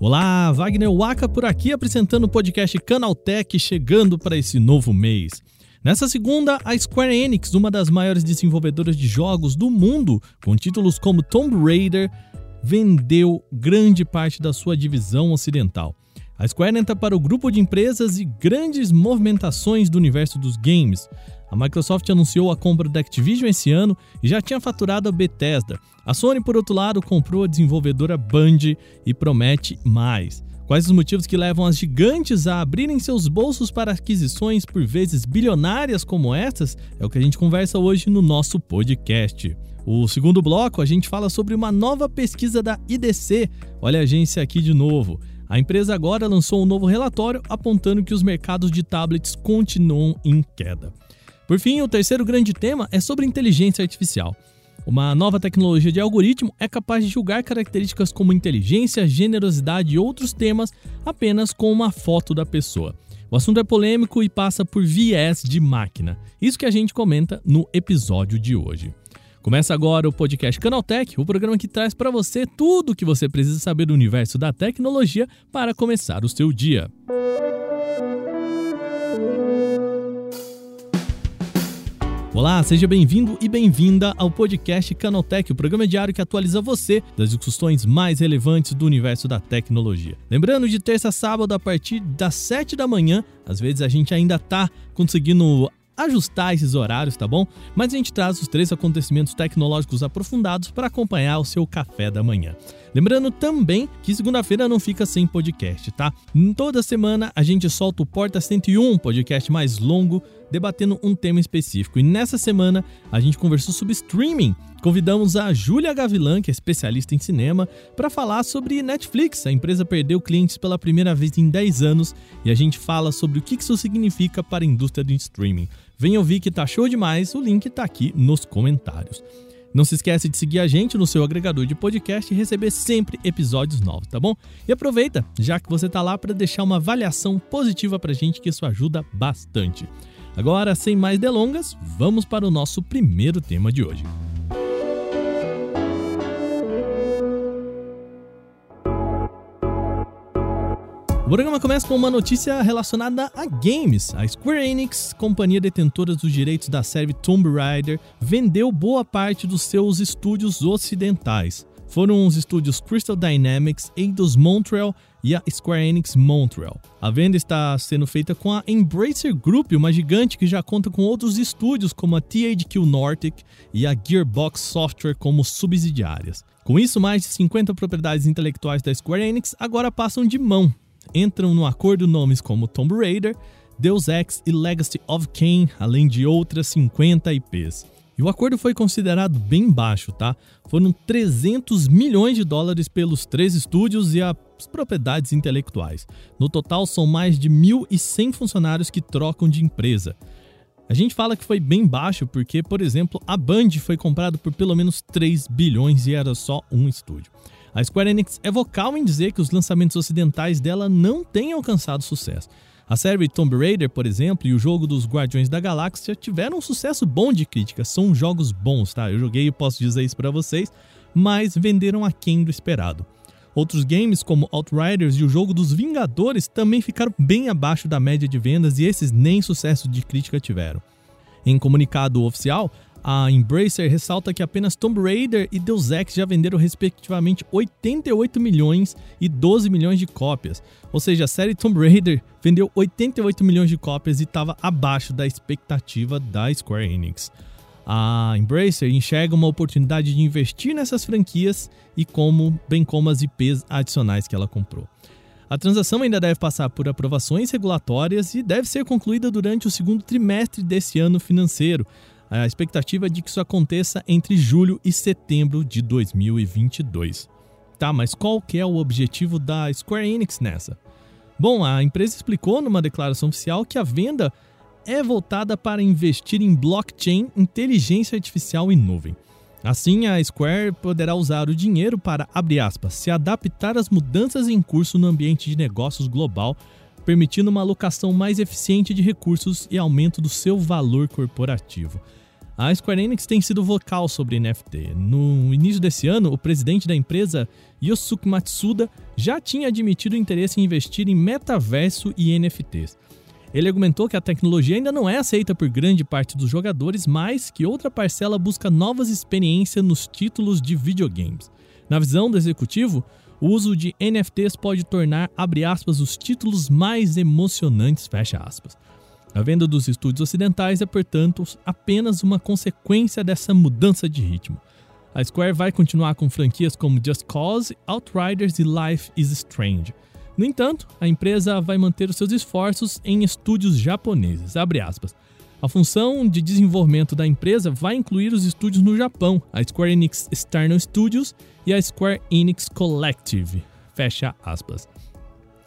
Olá, Wagner Waka por aqui apresentando o podcast Canaltech chegando para esse novo mês. Nessa segunda, a Square Enix, uma das maiores desenvolvedoras de jogos do mundo, com títulos como Tomb Raider, vendeu grande parte da sua divisão ocidental. A Square entra para o grupo de empresas e grandes movimentações do universo dos games. A Microsoft anunciou a compra da Activision esse ano e já tinha faturado a Bethesda. A Sony, por outro lado, comprou a desenvolvedora Band e promete mais. Quais os motivos que levam as gigantes a abrirem seus bolsos para aquisições por vezes bilionárias como essas? É o que a gente conversa hoje no nosso podcast. O segundo bloco, a gente fala sobre uma nova pesquisa da IDC. Olha a agência aqui de novo. A empresa agora lançou um novo relatório apontando que os mercados de tablets continuam em queda. Por fim, o terceiro grande tema é sobre inteligência artificial. Uma nova tecnologia de algoritmo é capaz de julgar características como inteligência, generosidade e outros temas apenas com uma foto da pessoa. O assunto é polêmico e passa por viés de máquina. Isso que a gente comenta no episódio de hoje. Começa agora o podcast Canaltech, o programa que traz para você tudo o que você precisa saber do universo da tecnologia para começar o seu dia. Olá, seja bem-vindo e bem-vinda ao podcast Canaltech, o programa diário que atualiza você das discussões mais relevantes do universo da tecnologia. Lembrando, de terça a sábado, a partir das 7 da manhã, às vezes a gente ainda tá conseguindo ajustar esses horários, tá bom? Mas a gente traz os três acontecimentos tecnológicos aprofundados para acompanhar o seu café da manhã. Lembrando também que segunda-feira não fica sem podcast, tá? Toda semana a gente solta o Porta 101, podcast mais longo, debatendo um tema específico. E nessa semana a gente conversou sobre streaming. Convidamos a Júlia Gavilan, que é especialista em cinema, para falar sobre Netflix. A empresa perdeu clientes pela primeira vez em 10 anos e a gente fala sobre o que isso significa para a indústria do streaming. Vem ouvir que tá show demais, o link tá aqui nos comentários. Não se esquece de seguir a gente no seu agregador de podcast e receber sempre episódios novos, tá bom? E aproveita, já que você tá lá, para deixar uma avaliação positiva pra gente, que isso ajuda bastante. Agora, sem mais delongas, vamos para o nosso primeiro tema de hoje. O programa começa com uma notícia relacionada a games. A Square Enix, companhia detentora dos direitos da série Tomb Raider, vendeu boa parte dos seus estúdios ocidentais. Foram os estúdios Crystal Dynamics, Eidos Montreal e a Square Enix Montreal. A venda está sendo feita com a Embracer Group, uma gigante que já conta com outros estúdios como a THQ Nordic e a Gearbox Software como subsidiárias. Com isso, mais de 50 propriedades intelectuais da Square Enix agora passam de mão entram no acordo nomes como Tomb Raider, Deus Ex e Legacy of Kain, além de outras 50 IPs. E o acordo foi considerado bem baixo, tá? Foram 300 milhões de dólares pelos três estúdios e as propriedades intelectuais. No total, são mais de 1.100 funcionários que trocam de empresa. A gente fala que foi bem baixo porque, por exemplo, a Band foi comprada por pelo menos 3 bilhões e era só um estúdio. A Square Enix é vocal em dizer que os lançamentos ocidentais dela não têm alcançado sucesso. A série Tomb Raider, por exemplo, e o jogo dos Guardiões da Galáxia tiveram um sucesso bom de crítica, são jogos bons, tá? Eu joguei e posso dizer isso para vocês, mas venderam aquém do esperado. Outros games, como Outriders e o jogo dos Vingadores, também ficaram bem abaixo da média de vendas e esses nem sucesso de crítica tiveram. Em comunicado oficial, a Embracer ressalta que apenas Tomb Raider e Deus Ex já venderam respectivamente 88 milhões e 12 milhões de cópias. Ou seja, a série Tomb Raider vendeu 88 milhões de cópias e estava abaixo da expectativa da Square Enix. A Embracer enxerga uma oportunidade de investir nessas franquias e como, bem como as IPs adicionais que ela comprou. A transação ainda deve passar por aprovações regulatórias e deve ser concluída durante o segundo trimestre desse ano financeiro, a expectativa é de que isso aconteça entre julho e setembro de 2022. Tá, mas qual que é o objetivo da Square Enix nessa? Bom, a empresa explicou numa declaração oficial que a venda é voltada para investir em blockchain, inteligência artificial e nuvem. Assim, a Square poderá usar o dinheiro para, aspas, se adaptar às mudanças em curso no ambiente de negócios global, permitindo uma alocação mais eficiente de recursos e aumento do seu valor corporativo. A Square Enix tem sido vocal sobre NFT. No início desse ano, o presidente da empresa, Yosuke Matsuda, já tinha admitido interesse em investir em metaverso e NFTs. Ele argumentou que a tecnologia ainda não é aceita por grande parte dos jogadores, mas que outra parcela busca novas experiências nos títulos de videogames. Na visão do executivo, o uso de NFTs pode tornar, aspas, os títulos mais emocionantes. A venda dos estúdios ocidentais é, portanto, apenas uma consequência dessa mudança de ritmo. A Square vai continuar com franquias como Just Cause, Outriders e Life is Strange. No entanto, a empresa vai manter os seus esforços em estúdios japoneses. A função de desenvolvimento da empresa vai incluir os estúdios no Japão, a Square Enix External Studios e a Square Enix Collective. Fecha aspas.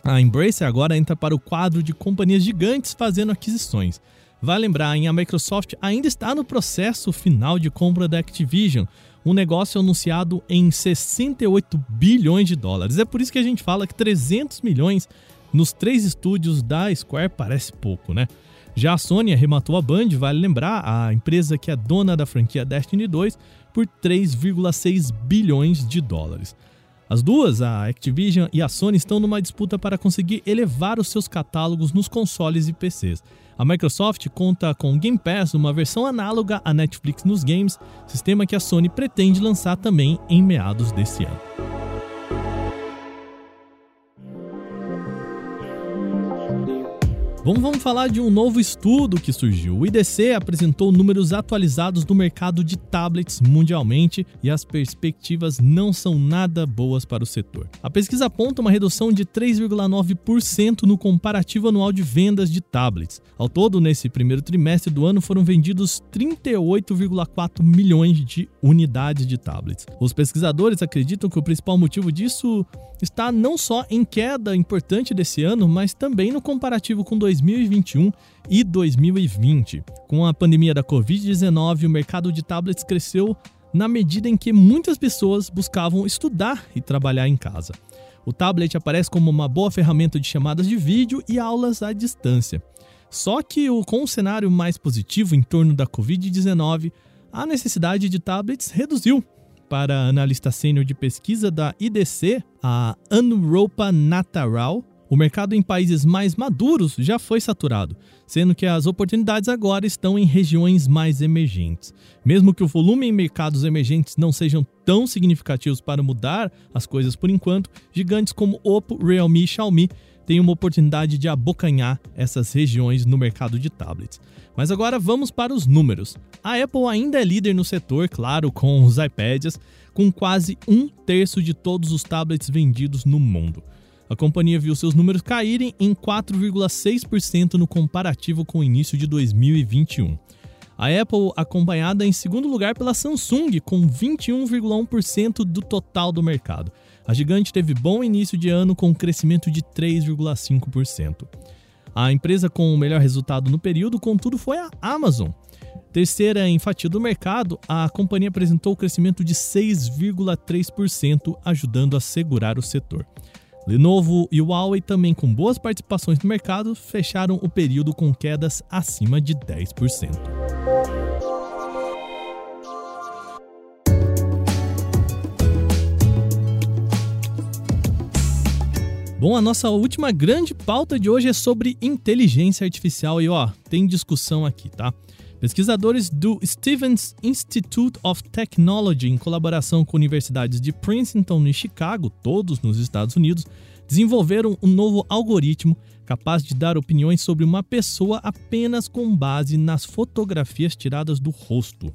A Embracer agora entra para o quadro de companhias gigantes fazendo aquisições. Vale lembrar, a Microsoft ainda está no processo final de compra da Activision, um negócio anunciado em 68 bilhões de dólares. É por isso que a gente fala que 300 milhões nos três estúdios da Square parece pouco, né? Já a Sony arrematou a Band, vale lembrar, a empresa que é dona da franquia Destiny 2, por 3,6 bilhões de dólares. As duas, a Activision e a Sony, estão numa disputa para conseguir elevar os seus catálogos nos consoles e PCs. A Microsoft conta com Game Pass, uma versão análoga à Netflix nos games, sistema que a Sony pretende lançar também em meados desse ano. Bom, vamos falar de um novo estudo que surgiu. O IDC apresentou números atualizados do mercado de tablets mundialmente e as perspectivas não são nada boas para o setor. A pesquisa aponta uma redução de 3,9% no comparativo anual de vendas de tablets. Ao todo, nesse primeiro trimestre do ano, foram vendidos 38,4 milhões de unidades de tablets. Os pesquisadores acreditam que o principal motivo disso está não só em queda importante desse ano, mas também no comparativo com 2021 e 2020. Com a pandemia da Covid-19, o mercado de tablets cresceu na medida em que muitas pessoas buscavam estudar e trabalhar em casa. O tablet aparece como uma boa ferramenta de chamadas de vídeo e aulas à distância. Só que com o cenário mais positivo em torno da Covid-19, a necessidade de tablets reduziu. Para analista sênior de pesquisa da IDC, a Anropa Nataral, o mercado em países mais maduros já foi saturado, sendo que as oportunidades agora estão em regiões mais emergentes. Mesmo que o volume em mercados emergentes não sejam tão significativos para mudar as coisas por enquanto, gigantes como Oppo, Realme e Xiaomi têm uma oportunidade de abocanhar essas regiões no mercado de tablets. Mas agora vamos para os números. A Apple ainda é líder no setor, claro, com os iPads, com quase um terço de todos os tablets vendidos no mundo. A companhia viu seus números caírem em 4,6% no comparativo com o início de 2021. A Apple acompanhada em segundo lugar pela Samsung, com 21,1% do total do mercado. A gigante teve bom início de ano com um crescimento de 3,5%. A empresa com o melhor resultado no período, contudo, foi a Amazon. Terceira em fatia do mercado, a companhia apresentou um crescimento de 6,3%, ajudando a segurar o setor. Lenovo e Huawei, também com boas participações no mercado, fecharam o período com quedas acima de 10%. Bom, a nossa última grande pauta de hoje é sobre inteligência artificial e ó, tem discussão aqui, tá? Pesquisadores do Stevens Institute of Technology, em colaboração com universidades de Princeton e Chicago, todos nos Estados Unidos, desenvolveram um novo algoritmo capaz de dar opiniões sobre uma pessoa apenas com base nas fotografias tiradas do rosto.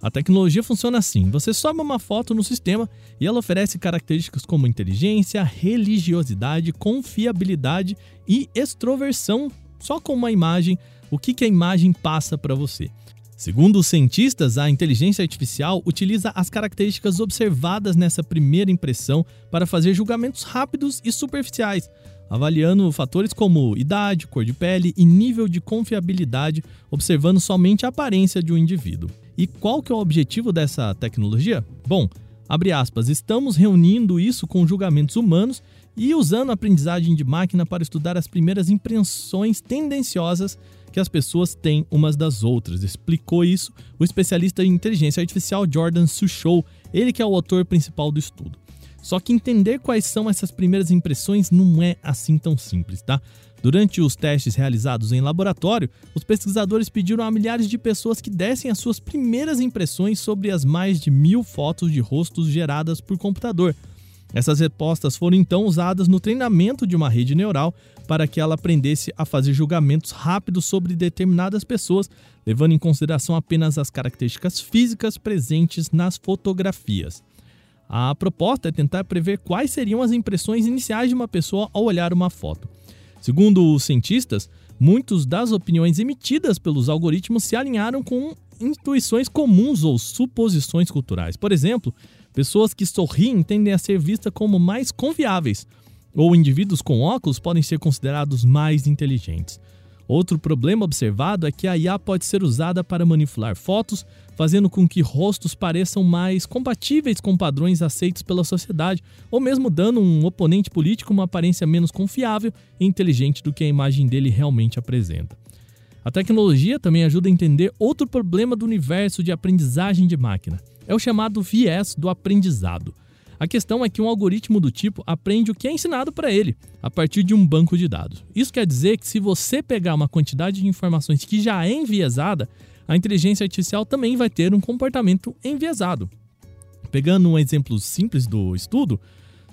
A tecnologia funciona assim: você sobe uma foto no sistema e ela oferece características como inteligência, religiosidade, confiabilidade e extroversão só com uma imagem o que, que a imagem passa para você. Segundo os cientistas, a inteligência artificial utiliza as características observadas nessa primeira impressão para fazer julgamentos rápidos e superficiais, avaliando fatores como idade, cor de pele e nível de confiabilidade, observando somente a aparência de um indivíduo. E qual que é o objetivo dessa tecnologia? Bom, Abre aspas, estamos reunindo isso com julgamentos humanos e usando a aprendizagem de máquina para estudar as primeiras impressões tendenciosas que as pessoas têm umas das outras. Explicou isso o especialista em inteligência artificial Jordan Suchou, ele que é o autor principal do estudo. Só que entender quais são essas primeiras impressões não é assim tão simples, tá? Durante os testes realizados em laboratório, os pesquisadores pediram a milhares de pessoas que dessem as suas primeiras impressões sobre as mais de mil fotos de rostos geradas por computador. Essas respostas foram então usadas no treinamento de uma rede neural para que ela aprendesse a fazer julgamentos rápidos sobre determinadas pessoas, levando em consideração apenas as características físicas presentes nas fotografias. A proposta é tentar prever quais seriam as impressões iniciais de uma pessoa ao olhar uma foto. Segundo os cientistas, muitas das opiniões emitidas pelos algoritmos se alinharam com intuições comuns ou suposições culturais. Por exemplo, pessoas que sorriem tendem a ser vistas como mais confiáveis, ou indivíduos com óculos podem ser considerados mais inteligentes. Outro problema observado é que a IA pode ser usada para manipular fotos, fazendo com que rostos pareçam mais compatíveis com padrões aceitos pela sociedade, ou mesmo dando um oponente político uma aparência menos confiável e inteligente do que a imagem dele realmente apresenta. A tecnologia também ajuda a entender outro problema do universo de aprendizagem de máquina. É o chamado viés do aprendizado. A questão é que um algoritmo do tipo aprende o que é ensinado para ele, a partir de um banco de dados. Isso quer dizer que se você pegar uma quantidade de informações que já é enviesada, a inteligência artificial também vai ter um comportamento enviesado. Pegando um exemplo simples do estudo,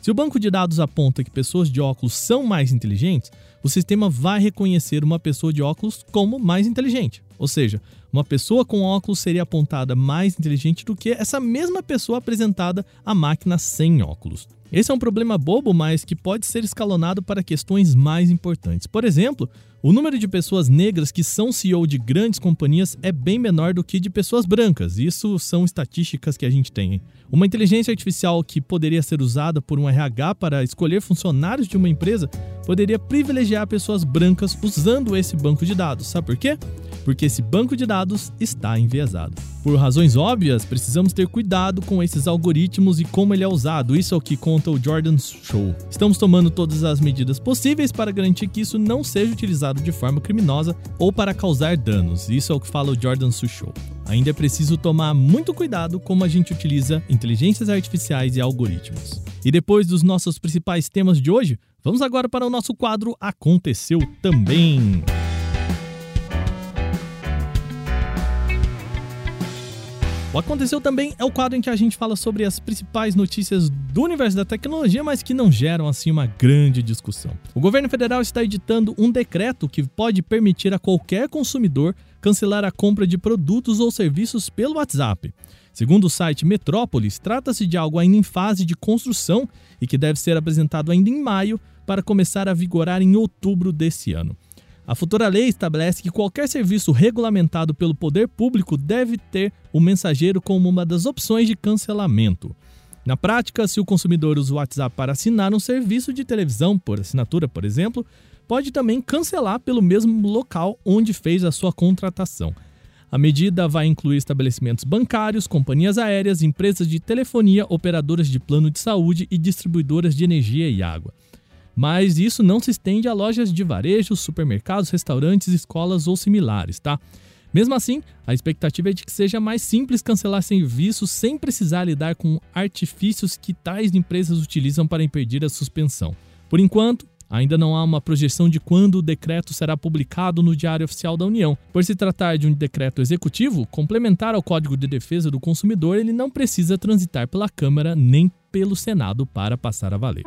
se o banco de dados aponta que pessoas de óculos são mais inteligentes, o sistema vai reconhecer uma pessoa de óculos como mais inteligente. Ou seja, uma pessoa com óculos seria apontada mais inteligente do que essa mesma pessoa apresentada à máquina sem óculos. Esse é um problema bobo, mas que pode ser escalonado para questões mais importantes. Por exemplo, o número de pessoas negras que são CEO de grandes companhias é bem menor do que de pessoas brancas. Isso são estatísticas que a gente tem. Uma inteligência artificial que poderia ser usada por um RH para escolher funcionários de uma empresa poderia privilegiar pessoas brancas usando esse banco de dados. Sabe por quê? porque esse banco de dados está enviesado. Por razões óbvias, precisamos ter cuidado com esses algoritmos e como ele é usado. Isso é o que conta o Jordan Show. Estamos tomando todas as medidas possíveis para garantir que isso não seja utilizado de forma criminosa ou para causar danos. Isso é o que fala o Jordan Show. Ainda é preciso tomar muito cuidado como a gente utiliza inteligências artificiais e algoritmos. E depois dos nossos principais temas de hoje, vamos agora para o nosso quadro Aconteceu Também. O Aconteceu também é o quadro em que a gente fala sobre as principais notícias do universo da tecnologia, mas que não geram assim uma grande discussão. O governo federal está editando um decreto que pode permitir a qualquer consumidor cancelar a compra de produtos ou serviços pelo WhatsApp. Segundo o site Metrópolis, trata-se de algo ainda em fase de construção e que deve ser apresentado ainda em maio para começar a vigorar em outubro desse ano. A futura lei estabelece que qualquer serviço regulamentado pelo poder público deve ter o mensageiro como uma das opções de cancelamento. Na prática, se o consumidor usa o WhatsApp para assinar um serviço de televisão por assinatura, por exemplo, pode também cancelar pelo mesmo local onde fez a sua contratação. A medida vai incluir estabelecimentos bancários, companhias aéreas, empresas de telefonia, operadoras de plano de saúde e distribuidoras de energia e água. Mas isso não se estende a lojas de varejo, supermercados, restaurantes, escolas ou similares, tá? Mesmo assim, a expectativa é de que seja mais simples cancelar serviços sem precisar lidar com artifícios que tais empresas utilizam para impedir a suspensão. Por enquanto, ainda não há uma projeção de quando o decreto será publicado no Diário Oficial da União. Por se tratar de um decreto executivo, complementar ao Código de Defesa do Consumidor, ele não precisa transitar pela Câmara nem pelo Senado para passar a valer.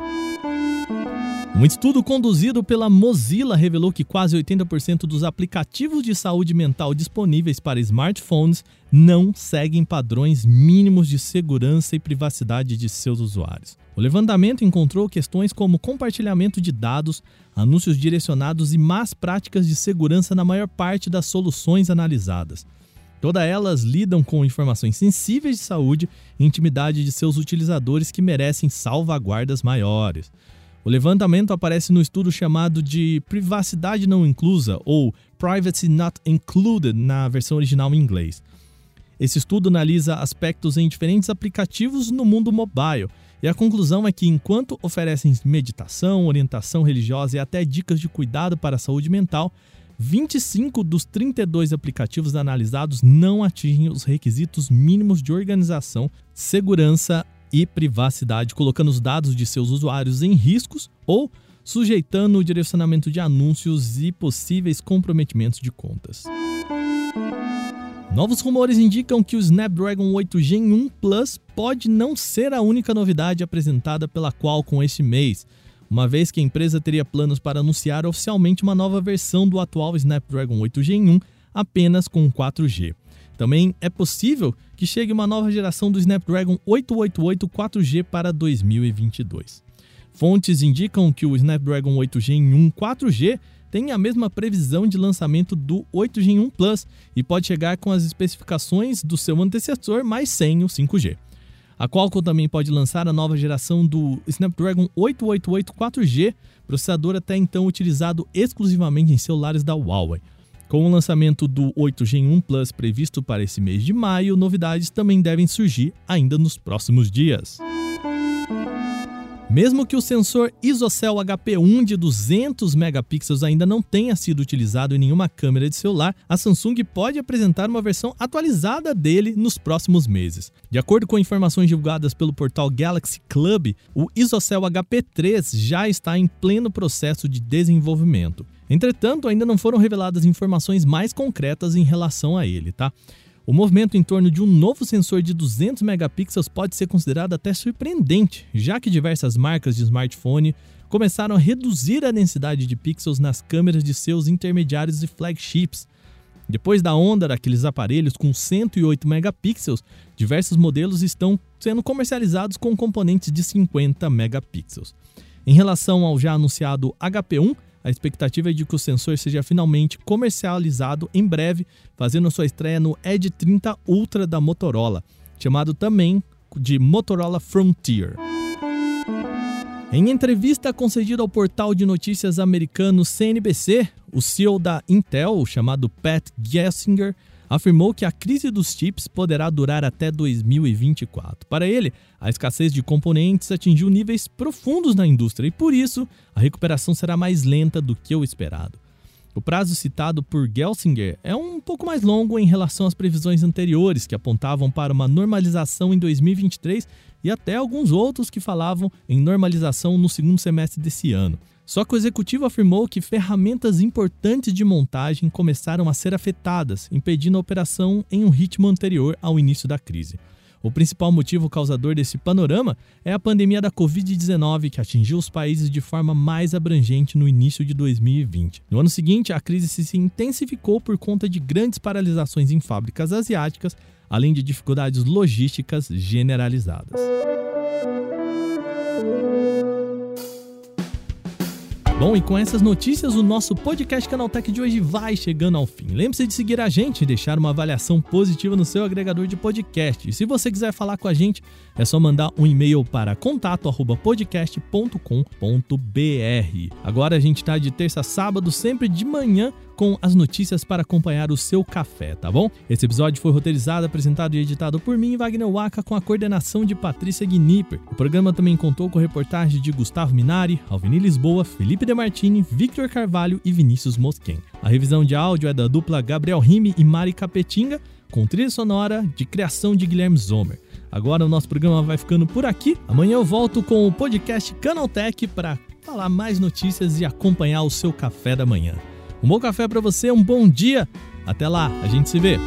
Um estudo conduzido pela Mozilla revelou que quase 80% dos aplicativos de saúde mental disponíveis para smartphones não seguem padrões mínimos de segurança e privacidade de seus usuários. O levantamento encontrou questões como compartilhamento de dados, anúncios direcionados e más práticas de segurança na maior parte das soluções analisadas. Todas elas lidam com informações sensíveis de saúde e intimidade de seus utilizadores que merecem salvaguardas maiores. O levantamento aparece no estudo chamado de Privacidade Não Inclusa, ou Privacy Not Included na versão original em inglês. Esse estudo analisa aspectos em diferentes aplicativos no mundo mobile. E a conclusão é que, enquanto oferecem meditação, orientação religiosa e até dicas de cuidado para a saúde mental, 25 dos 32 aplicativos analisados não atingem os requisitos mínimos de organização, segurança e privacidade, colocando os dados de seus usuários em riscos ou sujeitando o direcionamento de anúncios e possíveis comprometimentos de contas. Novos rumores indicam que o Snapdragon 8 Gen 1 Plus pode não ser a única novidade apresentada pela Qualcomm este mês, uma vez que a empresa teria planos para anunciar oficialmente uma nova versão do atual Snapdragon 8 Gen 1 apenas com 4G. Também é possível que chegue uma nova geração do Snapdragon 888 4G para 2022. Fontes indicam que o Snapdragon 8 Gen 1 4G tem a mesma previsão de lançamento do 8 Gen 1 Plus e pode chegar com as especificações do seu antecessor, mas sem o 5G. A Qualcomm também pode lançar a nova geração do Snapdragon 888 4G, processador até então utilizado exclusivamente em celulares da Huawei. Com o lançamento do 8 Gen 1 Plus previsto para esse mês de maio, novidades também devem surgir ainda nos próximos dias. Mesmo que o sensor ISOCELL HP1 de 200 megapixels ainda não tenha sido utilizado em nenhuma câmera de celular, a Samsung pode apresentar uma versão atualizada dele nos próximos meses. De acordo com informações divulgadas pelo portal Galaxy Club, o ISOCELL HP3 já está em pleno processo de desenvolvimento. Entretanto, ainda não foram reveladas informações mais concretas em relação a ele, tá? O movimento em torno de um novo sensor de 200 megapixels pode ser considerado até surpreendente, já que diversas marcas de smartphone começaram a reduzir a densidade de pixels nas câmeras de seus intermediários e flagships. Depois da onda daqueles aparelhos com 108 megapixels, diversos modelos estão sendo comercializados com componentes de 50 megapixels. Em relação ao já anunciado HP1, a expectativa é de que o sensor seja finalmente comercializado em breve, fazendo sua estreia no Edge 30 Ultra da Motorola, chamado também de Motorola Frontier. Em entrevista concedida ao portal de notícias americano CNBC, o CEO da Intel, chamado Pat Gelsinger, afirmou que a crise dos chips poderá durar até 2024. Para ele, a escassez de componentes atingiu níveis profundos na indústria e, por isso, a recuperação será mais lenta do que o esperado. O prazo citado por Gelsinger é um pouco mais longo em relação às previsões anteriores, que apontavam para uma normalização em 2023 e até alguns outros que falavam em normalização no segundo semestre desse ano. Só que o executivo afirmou que ferramentas importantes de montagem começaram a ser afetadas, impedindo a operação em um ritmo anterior ao início da crise. O principal motivo causador desse panorama é a pandemia da Covid-19, que atingiu os países de forma mais abrangente no início de 2020. No ano seguinte, a crise se intensificou por conta de grandes paralisações em fábricas asiáticas, além de dificuldades logísticas generalizadas. Bom, e com essas notícias, o nosso podcast Canaltech de hoje vai chegando ao fim. Lembre-se de seguir a gente e deixar uma avaliação positiva no seu agregador de podcast. E se você quiser falar com a gente, é só mandar um e-mail para contato@podcast.com.br. Agora a gente está de terça a sábado, sempre de manhã, com as notícias para acompanhar o seu café, tá bom? Esse episódio foi roteirizado, apresentado e editado por mim, Wagner Waka, com a coordenação de Patrícia Gnipper. O programa também contou com reportagem de Gustavo Minari, Alvini Lisboa, Felipe Demartini, Victor Carvalho e Vinícius Mosquen. A revisão de áudio é da dupla Gabriel Rime e Mari Capetinga, com trilha sonora de criação de Guilherme Zomer. Agora o nosso programa vai ficando por aqui. Amanhã eu volto com o podcast Canaltech para falar mais notícias e acompanhar o seu café da manhã. Um bom café para você, um bom dia. Até lá, a gente se vê.